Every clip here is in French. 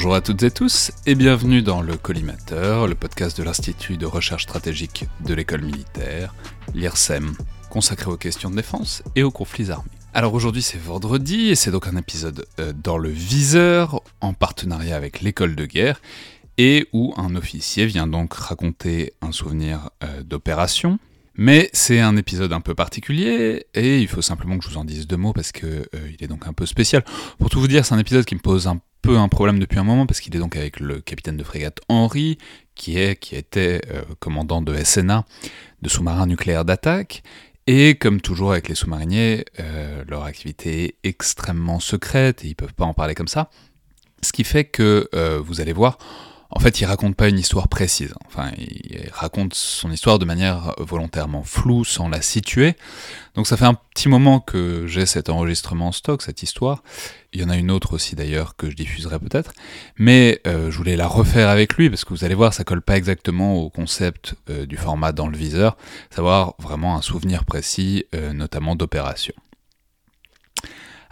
Bonjour à toutes et tous et bienvenue dans le Collimateur, le podcast de l'Institut de recherche stratégique de l'école militaire, l'IRSEM, consacré aux questions de défense et aux conflits armés. Alors aujourd'hui c'est vendredi et c'est donc un épisode euh, dans le viseur en partenariat avec l'école de guerre et où un officier vient donc raconter un souvenir euh, d'opération. Mais c'est un épisode un peu particulier et il faut simplement que je vous en dise deux mots parce que euh, il est donc un peu spécial. Pour tout vous dire, c'est un épisode qui me pose un peu un problème depuis un moment parce qu'il est donc avec le capitaine de frégate Henri, qui est qui était euh, commandant de SNA, de sous-marins nucléaires d'attaque. Et comme toujours avec les sous-mariniers, euh, leur activité est extrêmement secrète et ils peuvent pas en parler comme ça. Ce qui fait que euh, vous allez voir, en fait, il raconte pas une histoire précise. Enfin, il raconte son histoire de manière volontairement floue, sans la situer. Donc ça fait un petit moment que j'ai cet enregistrement en stock, cette histoire. Il y en a une autre aussi d'ailleurs que je diffuserai peut-être. Mais euh, je voulais la refaire avec lui parce que vous allez voir, ça colle pas exactement au concept euh, du format dans le viseur. Savoir vraiment un souvenir précis, euh, notamment d'opération.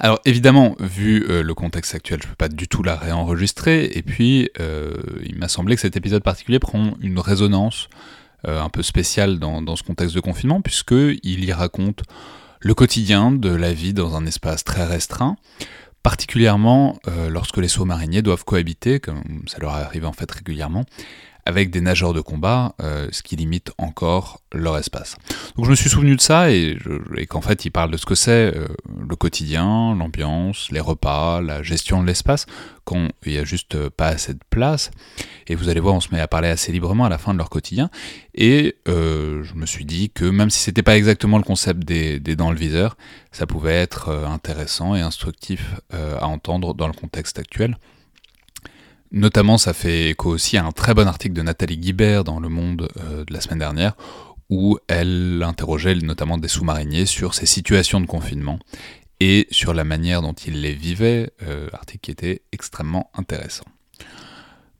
Alors évidemment, vu euh, le contexte actuel, je peux pas du tout la réenregistrer, et puis euh, il m'a semblé que cet épisode particulier prend une résonance euh, un peu spéciale dans, dans, ce contexte de confinement, puisqu'il y raconte le quotidien de la vie dans un espace très restreint, particulièrement lorsque les sous-mariniers doivent cohabiter, comme ça leur arrive en fait régulièrement, avec des nageurs de combat, euh, ce qui limite encore leur espace. Donc je me suis souvenu de ça et, qu'en fait il parle de ce que c'est euh, le quotidien, l'ambiance, les repas, la gestion de l'espace, quand il n'y a juste pas assez de place. Et vous allez voir, on se met à parler assez librement à la fin de leur quotidien. Et euh, je me suis dit que même si c'était pas exactement le concept des, des dans le viseur, ça pouvait être intéressant et instructif à entendre dans le contexte actuel. Notamment, ça fait écho aussi à un très bon article de Nathalie Guibert dans Le Monde euh, de la semaine dernière, où elle interrogeait notamment des sous-mariniers sur ces situations de confinement et sur la manière dont ils les vivaient, euh, article qui était extrêmement intéressant.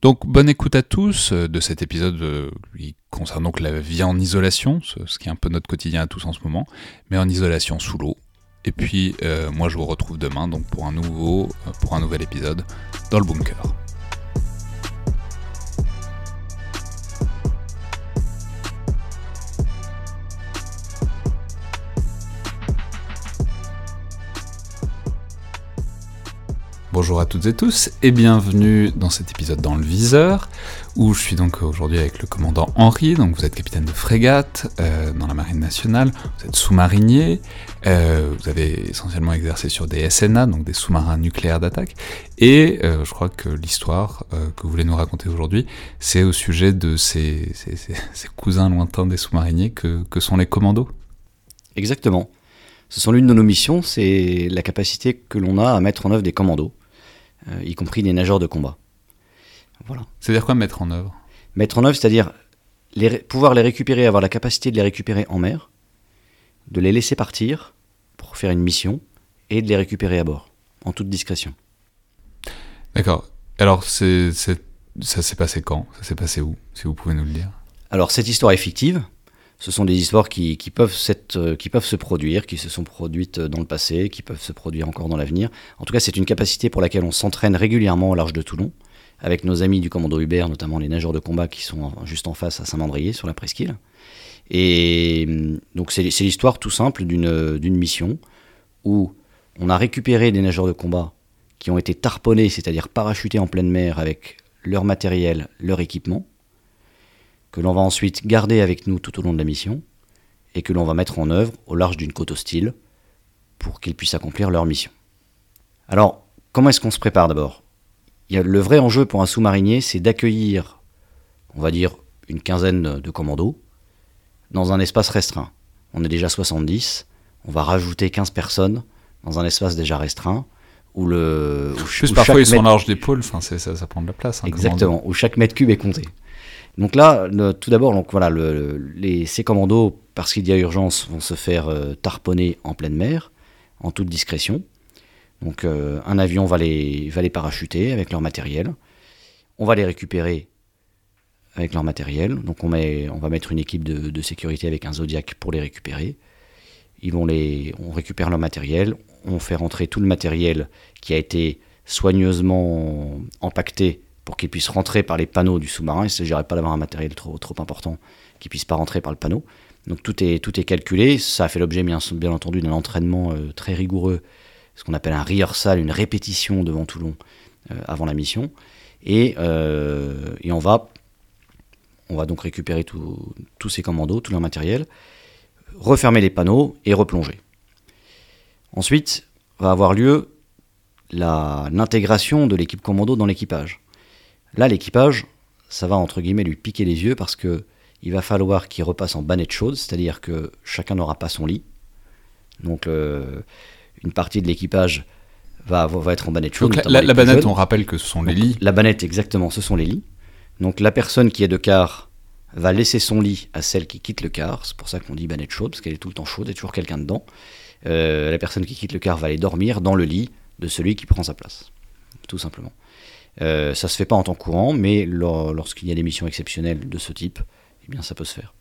Donc bonne écoute à tous euh, de cet épisode qui concerne donc la vie en isolation, ce, qui est un peu notre quotidien à tous en ce moment, mais en isolation sous l'eau. Et puis moi je vous retrouve demain donc pour un pour un nouvel épisode dans le bunker. Bonjour à toutes et tous et bienvenue dans cet épisode dans le viseur où je suis donc aujourd'hui avec le commandant Henri, donc vous êtes capitaine de frégate euh, dans la marine nationale, vous êtes sous-marinier, euh, vous avez essentiellement exercé sur des SNA, donc des sous-marins nucléaires d'attaque, et euh, je crois que l'histoire que vous voulez nous raconter aujourd'hui, c'est au sujet de ces, cousins lointains des sous-mariniers que, sont les commandos. Exactement. Ce sont l'une de nos missions, c'est la capacité que l'on a à mettre en œuvre des commandos y compris des nageurs de combat. Voilà. C'est-à-dire quoi mettre en œuvre? Mettre en œuvre, c'est-à-dire les, pouvoir les récupérer, avoir la capacité de les récupérer en mer, de les laisser partir pour faire une mission et de les récupérer à bord, en toute discrétion. D'accord. Alors, ça s'est passé quand? Ça s'est passé où? Si vous pouvez nous le dire. Alors, cette histoire est fictive. Ce sont des histoires qui, peuvent qui, peuvent se produire, qui se sont produites dans le passé, qui peuvent se produire encore dans l'avenir. En tout cas, c'est une capacité pour laquelle on s'entraîne régulièrement au large de Toulon, avec nos amis du commando Hubert, notamment les nageurs de combat qui sont juste en face à Saint-Mandrier, sur la presqu'île. Et donc, c'est l'histoire tout simple d'une mission où on a récupéré des nageurs de combat qui ont été tarponnés, c'est-à-dire parachutés en pleine mer avec leur matériel, leur équipement, que l'on va ensuite garder avec nous tout au long de la mission et que l'on va mettre en œuvre au large d'une côte hostile pour qu'ils puissent accomplir leur mission. Alors, comment est-ce qu'on se prépare d'abord? Le vrai enjeu pour un sous-marinier, c'est d'accueillir, on va dire, une quinzaine de commandos dans un espace restreint. On est déjà 70, on va rajouter 15 personnes dans un espace déjà restreint. Où le, où, Plus où parfois ils sont larges d'épaule, ça, ça prend de la place. Hein, Exactement, où chaque mètre cube est compté. Donc là, tout d'abord, donc voilà, le, les, ces commandos, parce qu'il y a urgence, vont se faire euh, tarponner en pleine mer, en toute discrétion. Donc euh, un avion va les, va les parachuter avec leur matériel. On va les récupérer avec leur matériel. Donc on, on va mettre une équipe de, sécurité avec un Zodiac pour les récupérer. Ils vont les, on récupère leur matériel, on fait rentrer tout le matériel qui a été soigneusement empaquetés pour qu'ils puissent rentrer par les panneaux du sous-marin. Il ne s'agirait pas d'avoir un matériel trop, important qui ne puisse pas rentrer par le panneau. Donc tout est, tout est calculé. Ça a fait l'objet, bien, entendu, d'un entraînement euh, très rigoureux, ce qu'on appelle un rehearsal, une répétition devant Toulon euh, avant la mission. Et, euh, et, on, va, on va donc récupérer tous ces commandos, tout leur matériel, refermer les panneaux et replonger. Ensuite, va avoir lieu l'intégration de l'équipe commando dans l'équipage. Là, l'équipage, ça va entre guillemets lui piquer les yeux parce que il va falloir qu'il repasse en bannette chaude, c'est-à-dire que chacun n'aura pas son lit. Donc, une partie de l'équipage va, va, être en bannette chaude. Donc, la, bannette, on rappelle que ce sont les lits. La bannette, exactement, ce sont les lits. Donc, la personne qui est de car va laisser son lit à celle qui quitte le car. C'est pour ça qu'on dit bannette chaude, parce qu'elle est tout le temps chaude, il y a toujours quelqu'un dedans. Euh, la personne qui quitte le car va aller dormir dans le lit de celui qui prend sa place, tout simplement. Euh, ça se fait pas en temps courant, mais lorsqu'il y a des missions exceptionnelles de ce type, eh bien ça peut se faire.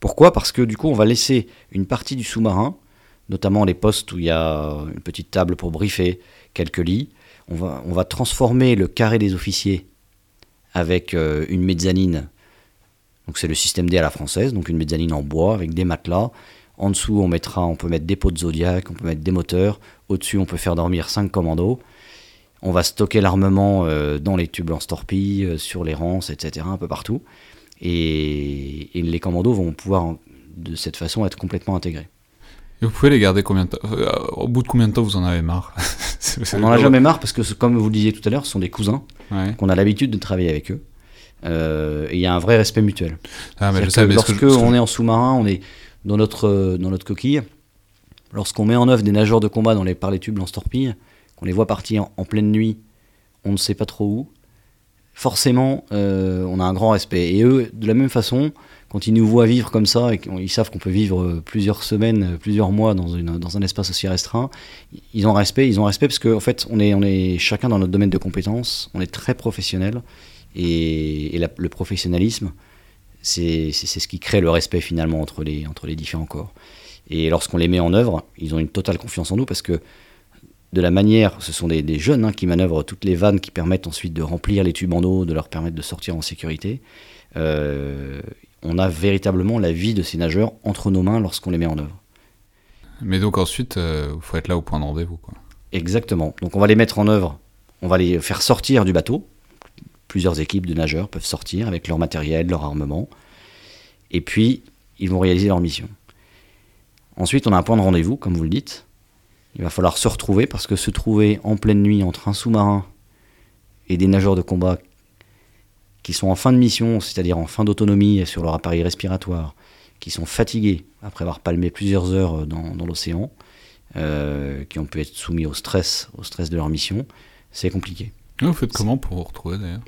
Pourquoi? Parce que du coup, on va laisser une partie du sous-marin, notamment les postes où il y a une petite table pour briefer, quelques lits. On va, on va transformer le carré des officiers avec euh, une mezzanine. Donc c'est le système D à la française, donc une mezzanine en bois avec des matelas. En dessous, on mettra, on peut mettre des pots de Zodiac, on peut mettre des moteurs. Au-dessus, on peut faire dormir 5 commandos. On va stocker l'armement euh, dans les tubes lance-torpilles, euh, sur les rances, etc., un peu partout. Et, les commandos vont pouvoir, de cette façon, être complètement intégrés. Et vous pouvez les garder combien de temps euh, Au bout de combien de temps vous en avez marre On n'en a jamais marre parce que, comme vous le disiez tout à l'heure, ce sont des cousins, qu'on a l'habitude de travailler avec eux. et il y a un vrai respect mutuel. Ah, mais lorsque on est en sous-marin, on est dans notre, dans notre coquille, lorsqu'on met en œuvre des nageurs de combat dans les, par les tubes lance-torpilles, qu'on les voit partir en, pleine nuit, on ne sait pas trop où, forcément, euh, on a un grand respect. Et eux, de la même façon, quand ils nous voient vivre comme ça, et qu'ils savent qu'on peut vivre plusieurs semaines, plusieurs mois dans, un espace aussi restreint, ils ont respect, ils ont respect parce qu'en en fait, on est, on est chacun dans notre domaine de compétences, on est très professionnel, et, le professionnalisme, c'est ce qui crée le respect finalement entre les, entre les différents corps. Et lorsqu'on les met en œuvre, ils ont une totale confiance en nous parce que de la manière, ce sont des, jeunes hein, qui manœuvrent toutes les vannes qui permettent ensuite de remplir les tubes en eau, de leur permettre de sortir en sécurité. Euh, on a véritablement la vie de ces nageurs entre nos mains lorsqu'on les met en œuvre. Mais donc ensuite, il euh, faut être là au point de rendez-vous. Exactement. Donc on va les mettre en œuvre, on va les faire sortir du bateau, plusieurs équipes de nageurs peuvent sortir avec leur matériel, leur armement, et puis ils vont réaliser leur mission. Ensuite, on a un point de rendez-vous, comme vous le dites. Il va falloir se retrouver, parce que se trouver en pleine nuit entre un sous-marin et des nageurs de combat qui sont en fin de mission, c'est-à-dire en fin d'autonomie sur leur appareil respiratoire, qui sont fatigués après avoir palmé plusieurs heures dans, l'océan, euh, qui ont pu être soumis au stress, au stress de leur mission, c'est compliqué. Vous faites comment pour vous retrouver d'ailleurs?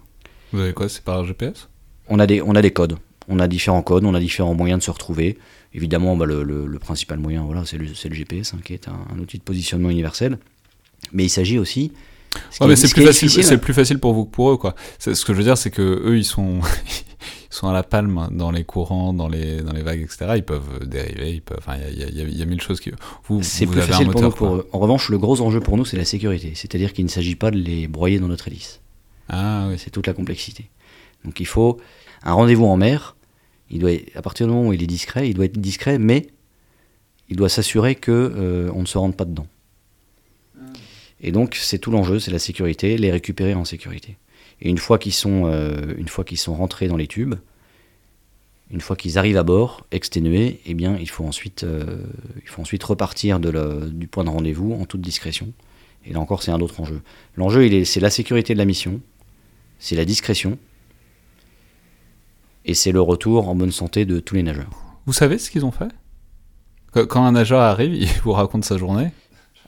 Vous avez quoi? C'est par GPS on a, des, on a des codes. On a différents codes, on a différents moyens de se retrouver. Évidemment, bah, le, principal moyen, voilà, c'est le, le, GPS, hein, qui est un, outil de positionnement universel. Mais il s'agit aussi. Ouais, c'est plus, facile, c'est plus facile pour vous que pour eux, quoi. Ce que je veux dire, c'est que eux, ils sont, ils sont à la palme dans les courants, dans les, dans les vagues, etc. Ils peuvent dériver, ils peuvent. Enfin, il y a, y a, mille choses qui. Vous, c'est plus facile pour nous. Pour En revanche, le gros enjeu pour nous, c'est la sécurité. C'est-à-dire qu'il ne s'agit pas de les broyer dans notre hélice. Ah C'est toute la complexité. Donc il faut un rendez-vous en mer. Il doit, à partir du moment où il est discret, il doit être discret, mais il doit s'assurer que euh, on ne se rende pas dedans. Et donc c'est tout l'enjeu, c'est la sécurité, les récupérer en sécurité. Et une fois qu'ils sont, euh, une fois qu'ils sont rentrés dans les tubes, une fois qu'ils arrivent à bord, exténués, eh bien il faut ensuite, euh, il faut ensuite repartir de du point de rendez-vous en toute discrétion. Et là encore, c'est un autre enjeu. L'enjeu, c'est la sécurité de la mission, c'est la discrétion, et c'est le retour en bonne santé de tous les nageurs. Vous savez ce qu'ils ont fait? Quand un nageur arrive, il vous raconte sa journée?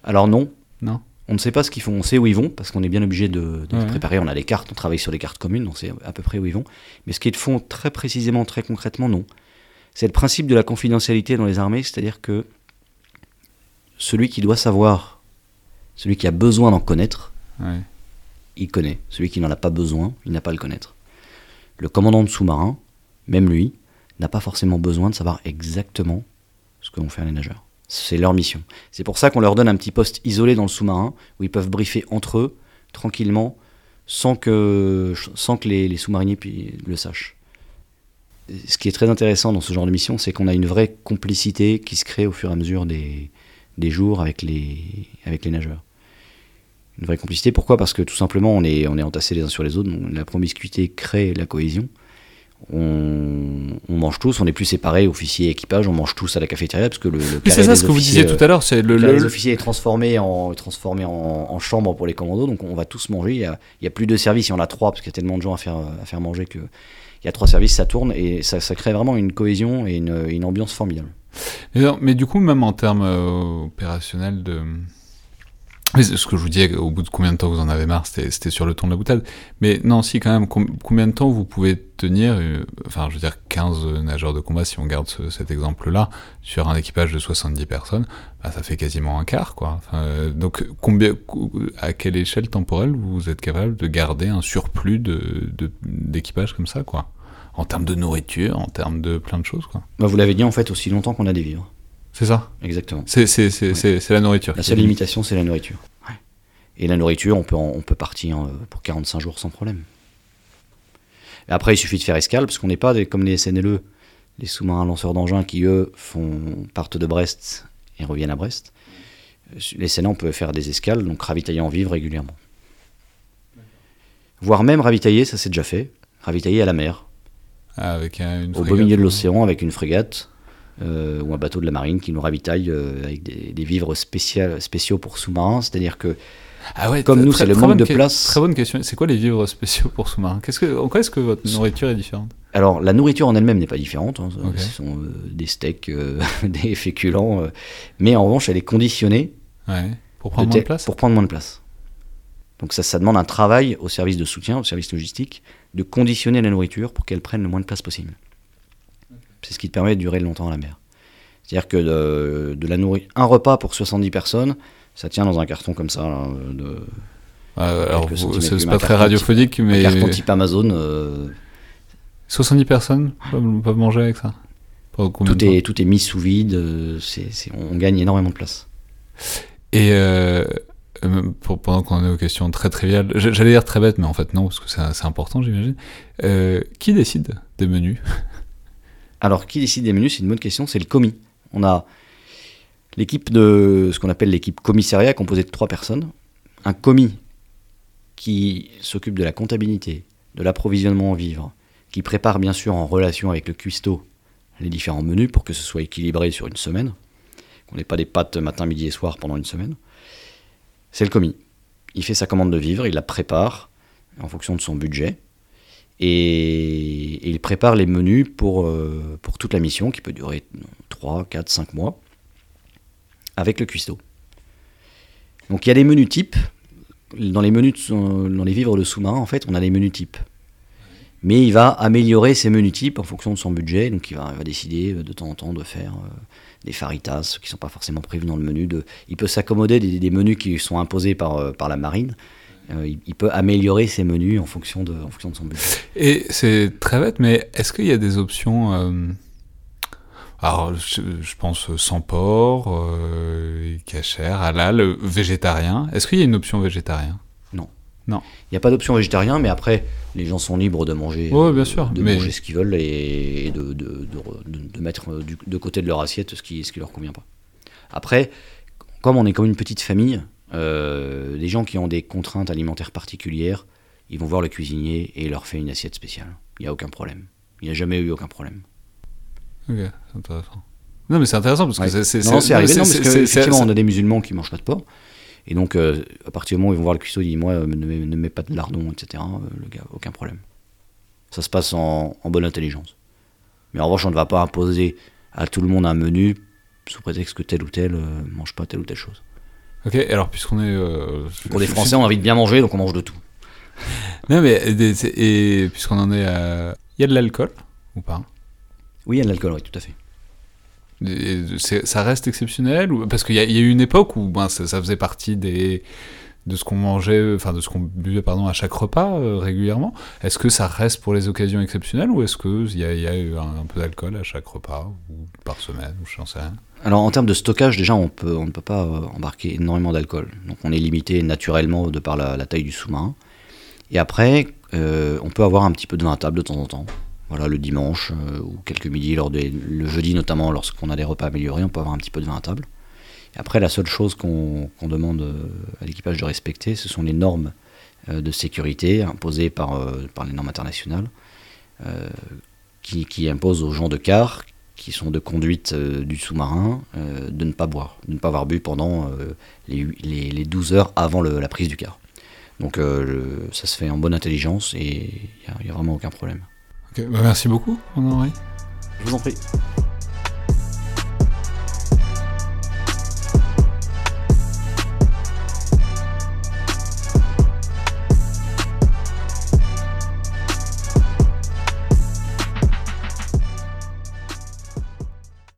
Alors non. Non. On ne sait pas ce qu'ils font, on sait où ils vont, parce qu'on est bien obligé de, de préparer. On a des cartes, on travaille sur des cartes communes, on sait à peu près où ils vont. Mais ce qu'ils font très précisément, très concrètement, non. C'est le principe de la confidentialité dans les armées, c'est-à-dire que celui qui doit savoir, celui qui a besoin d'en connaître, il connaît. Celui qui n'en a pas besoin, il n'a pas à le connaître. Le commandant de sous-marin, même lui, n'a pas forcément besoin de savoir exactement ce que vont faire les nageurs. C'est leur mission. C'est pour ça qu'on leur donne un petit poste isolé dans le sous-marin où ils peuvent briefer entre eux tranquillement, sans que, sans que les, sous-mariniers le sachent. Ce qui est très intéressant dans ce genre de mission, c'est qu'on a une vraie complicité qui se crée au fur et à mesure des, des jours avec les, avec les nageurs. Une vraie complicité, pourquoi? Parce que tout simplement, on est, on est entassés les uns sur les autres, donc la promiscuité crée la cohésion. On, on mange tous, on n'est plus séparés, officiers et équipage, on mange tous à la cafétéria, parce que le, le c'est ça ce que vous disiez tout à l'heure, c'est le, le est transformé en, transformé en, en chambre pour les commandos, donc on va tous manger. Il y a, il y a plus de services, il y en a trois, parce qu'il y a tellement de gens à faire, à faire manger que il y a trois services, ça tourne et ça, ça crée vraiment une cohésion et une, une ambiance formidable. Mais, non, mais du coup, même en termes euh, opérationnels de. Ce que je vous disais, au bout de combien de temps vous en avez marre, c'était sur le ton de la boutade. Mais non, si, quand même, com- combien de temps vous pouvez tenir, euh, enfin, je veux dire, 15 nageurs de combat, si on garde ce- cet exemple-là, sur un équipage de 70 personnes, bah, ça fait quasiment un quart, quoi. Euh, donc, à quelle échelle temporelle vous êtes capable de garder un surplus d'équipage comme ça, quoi? En termes de nourriture, en termes de plein de choses, quoi. Bah, vous l'avez dit en fait aussi longtemps qu'on a des vivres. C'est ça? Exactement. C'est la nourriture. La seule limitation, c'est la nourriture. Ouais. Et la nourriture, on peut, en- on peut partir euh, pour 45 jours sans problème. Après, il suffit de faire escale, parce qu'on n'est pas des- comme les SNLE, les sous-marins lanceurs d'engins qui, eux, font, partent de Brest et reviennent à Brest. Euh, Les SNA, on peut faire des escales, donc ravitailler en vivre régulièrement. Voire même ravitailler, ça c'est déjà fait, ravitailler à la mer, Ah, avec un- une au beau milieu de l'océan avec une frégate euh, ou un bateau de la marine qui nous ravitaille euh, avec des, des vivres spécial- spéciaux pour sous-marins. C'est-à-dire que Ah ouais, Comme nous, c'est le manque de place. Très bonne question. C'est quoi les vivres spéciaux pour sous-marins? Qu'est-ce que, En quoi est-ce que votre nourriture est différente? Alors, la nourriture en elle-même n'est pas différente. hein. Ce sont euh, des steaks, euh, des féculents. mais en revanche, elle est conditionnée Ouais. Pour prendre moins de place? pour prendre moins de place. Donc, ça, ça demande un travail au service de soutien, au service logistique, de conditionner la nourriture pour qu'elle prenne le moins de place possible. C'est ce qui te permet de durer longtemps à la mer. C'est-à-dire que de, de la nourriture, un repas pour 70 personnes, ça tient dans un carton comme ça, là, de, Euh, Alors, c'est pas un très radiophonique, un mais carton type Amazon. euh, 70 personnes peuvent, peuvent manger avec ça? Tout, est, tout est mis sous vide, euh, on gagne énormément de place. Et euh, euh, pour- pendant qu'on est aux questions très triviales, j'allais dire très bête, mais en fait non, parce que c'est c'est important, j'imagine. Euh, qui décide des menus? Alors, qui décide des menus C'est une bonne question, c'est le commis. On a l'équipe de ce qu'on appelle l'équipe commissariat, composée de trois personnes. Un commis qui s'occupe de la comptabilité, de l'approvisionnement en vivres, qui prépare bien sûr en relation avec le cuistot les différents menus pour que ce soit équilibré sur une semaine, qu'on n'ait pas des pâtes matin, midi et soir pendant une semaine. C'est le commis. Il fait sa commande de vivres, il la prépare en fonction de son budget et, il prépare les menus pour, euh, pour toute la mission qui peut durer 3, 4, 5 mois avec le cuistot. Donc il y a des menus types. Dans les, menus de dans les vivres de sous-marin, en fait, on a des menus types. Mais il va améliorer ces menus types en fonction de son budget. Donc il va, décider euh, de temps en temps de faire euh, des faritas qui ne sont pas forcément prévus dans le menu. Il peut s'accommoder des, menus qui sont imposés par, par la marine. Euh, il, il peut améliorer ses menus en fonction de, en fonction de son budget. Et c'est très bête, mais est-ce qu'il y a des options euh, Alors, je, je pense sans porc, euh, cachère, halal, euh, végétarien. Est-ce qu'il y a une option végétarien? Il n'y a pas d'option végétarien, mais après, les gens sont libres de manger, Ouais, bien sûr, de mais- manger ce qu'ils veulent et, de, de- de re- de- de mettre du- de côté de leur assiette ce qui ce qui leur convient pas. Après, comme on est comme une petite famille, euh, les gens qui ont des contraintes alimentaires particulières, ils vont voir le cuisinier et il leur fait une assiette spéciale. Il n'y a aucun problème. Il n'y a jamais eu aucun problème. Ok, c'est intéressant. Non, mais c'est intéressant parce que Ouais. c'est... non, c'est arrivé, non, parce que, effectivement, on a des musulmans qui mangent pas de porc. Et donc, euh, à partir du moment où ils vont voir le cuistot, ils disent Moi, euh, ne, mets, ne mets pas de lardon, etc. Euh, le gars, aucun problème. Ça se passe en, en bonne intelligence. Mais en revanche, on ne va pas imposer à tout le monde un menu sous prétexte que tel ou tel euh, mange pas telle ou telle chose. Ok, alors puisqu'on est... euh, Pour les Français, on a envie de bien manger, donc on mange de tout. Non, mais et, des- et puisqu'on en est à... Il y a de l'alcool ou pas? Oui, il y a de l'alcool, oui, tout à fait. Et ça reste exceptionnel ou... Parce qu'il y, a- il y a eu une époque où ben, ça, ça faisait partie des, de ce qu'on mangeait, enfin de ce qu'on buvait pardon à chaque repas régulièrement. Est-ce que ça reste pour les occasions exceptionnelles ou est-ce qu'il y, y, a eu un, peu d'alcool à chaque repas ou par semaine ou je ne sais rien? Alors en termes de stockage, déjà on, ne peut pas embarquer énormément d'alcool. Donc on est limité naturellement de par la, taille du sous-marin. Et après, on peut avoir un petit peu de vin à table de temps en temps. Voilà, le dimanche euh, ou quelques midis, lors des, le jeudi notamment, lorsqu'on a des repas améliorés, on peut avoir un petit peu de vin à table. Après, la seule chose qu'on demande euh, à l'équipage de respecter, ce sont les normes euh, de sécurité imposées par, par les normes internationales, qui, qui, imposent aux gens de quart, qui sont de conduite du sous-marin, de ne pas boire, de ne pas avoir bu pendant les, les, 12 heures avant la prise du quart. Donc ça se fait en bonne intelligence et il n'y a, a, vraiment aucun problème. Bah, merci beaucoup, Henri. Je vous en prie.